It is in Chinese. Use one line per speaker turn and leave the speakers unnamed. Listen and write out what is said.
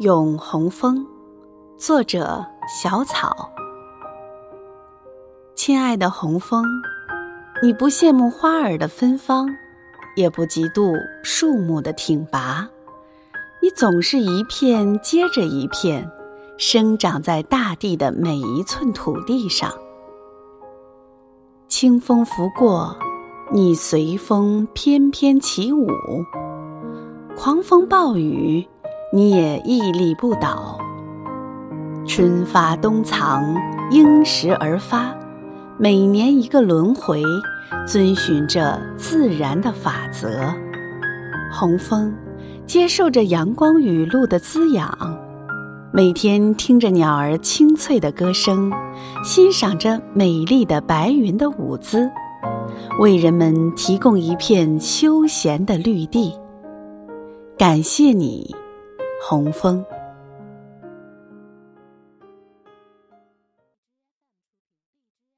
咏红枫，作者小草。亲爱的红枫，你不羡慕花儿的芬芳，也不嫉妒树木的挺拔，你总是一片接着一片，生长在大地的每一寸土地上。清风拂过，你随风翩翩起舞；狂风暴雨，你也屹立不倒。春发冬藏，应时而发，每年一个轮回，遵循着自然的法则。红枫接受着阳光雨露的滋养。每天听着鸟儿清脆的歌声，欣赏着美丽的白云的舞姿，为人们提供一片休闲的绿地。感谢你，红枫。